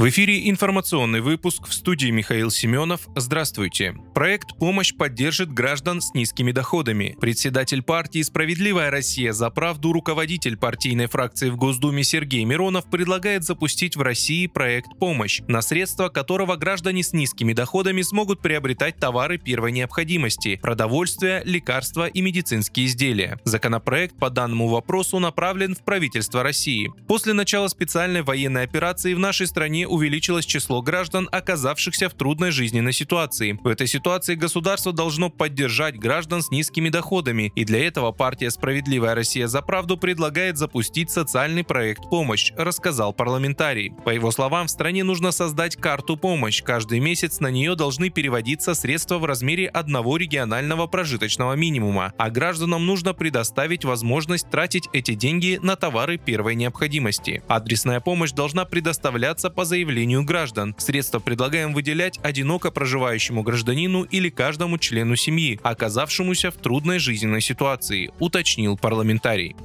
В эфире информационный выпуск в студии Михаил Семенов. Здравствуйте. Проект «Помощь» поддержит граждан с низкими доходами. Председатель партии «Справедливая Россия за правду» руководитель партийной фракции в Госдуме Сергей Миронов предлагает запустить в России проект «Помощь», на средства которого граждане с низкими доходами смогут приобретать товары первой необходимости – продовольствие, лекарства и медицинские изделия. Законопроект по данному вопросу направлен в правительство России. После начала специальной военной операции в нашей стране увеличилось число граждан, оказавшихся в трудной жизненной ситуации. В этой ситуации государство должно поддержать граждан с низкими доходами, и для этого партия «Справедливая Россия за правду» предлагает запустить социальный проект «Помощь», рассказал парламентарий. По его словам, в стране нужно создать карту «Помощь». Каждый месяц на нее должны переводиться средства в размере одного регионального прожиточного минимума, а гражданам нужно предоставить возможность тратить эти деньги на товары первой необходимости. Адресная помощь должна предоставляться по заявлению заявлению граждан. Средства предлагаем выделять одиноко проживающему гражданину или каждому члену семьи, оказавшемуся в трудной жизненной ситуации, уточнил парламентарий.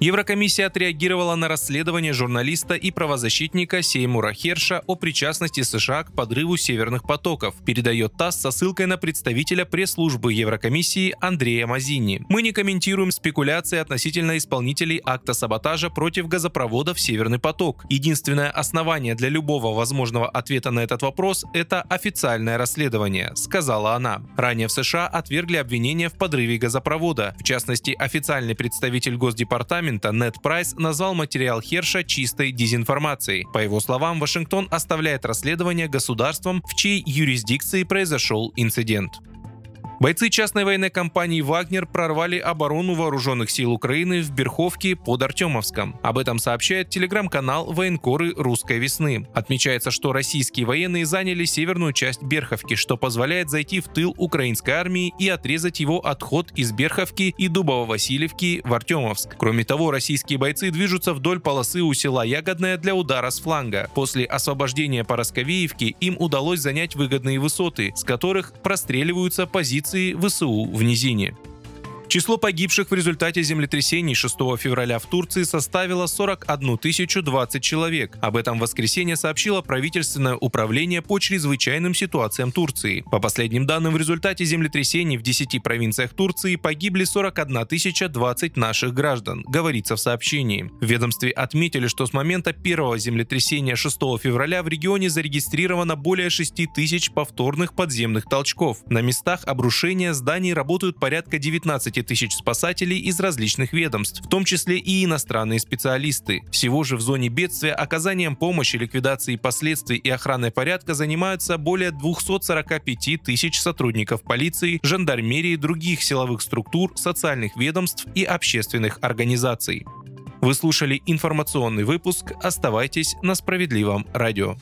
Еврокомиссия отреагировала на расследование журналиста и правозащитника Сеймура Херша о причастности США к подрыву северных потоков, передает ТАСС со ссылкой на представителя пресс-службы Еврокомиссии Андрея Мазини. Мы не комментируем спекуляции относительно исполнителей акта саботажа против газопроводов «Северный поток». Единственное основание для любого возможного ответа на этот вопрос – это официальное расследование, сказала она. Ранее в США отвергли обвинения в подрыве газопровода. В частности, официальный представитель Госдепартамента департамента Нед Прайс назвал материал Херша чистой дезинформацией. По его словам, Вашингтон оставляет расследование государством, в чьей юрисдикции произошел инцидент. Бойцы частной военной компании «Вагнер» прорвали оборону вооруженных сил Украины в Берховке под Артемовском. Об этом сообщает телеграм-канал «Военкоры русской весны». Отмечается, что российские военные заняли северную часть Берховки, что позволяет зайти в тыл украинской армии и отрезать его отход из Берховки и Дубово-Васильевки в Артемовск. Кроме того, российские бойцы движутся вдоль полосы у села Ягодное для удара с фланга. После освобождения Поросковеевки им удалось занять выгодные высоты, с которых простреливаются позиции позиции ВСУ в низине. Число погибших в результате землетрясений 6 февраля в Турции составило 41 020 человек. Об этом в воскресенье сообщило правительственное управление по чрезвычайным ситуациям Турции. По последним данным, в результате землетрясений в 10 провинциях Турции погибли 41 020 наших граждан, говорится в сообщении. В ведомстве отметили, что с момента первого землетрясения 6 февраля в регионе зарегистрировано более 6 тысяч повторных подземных толчков. На местах обрушения зданий работают порядка 19 тысяч спасателей из различных ведомств, в том числе и иностранные специалисты. Всего же в зоне бедствия оказанием помощи, ликвидацией последствий и охраной порядка занимаются более 245 тысяч сотрудников полиции, жандармерии, других силовых структур, социальных ведомств и общественных организаций. Вы слушали информационный выпуск. Оставайтесь на справедливом радио.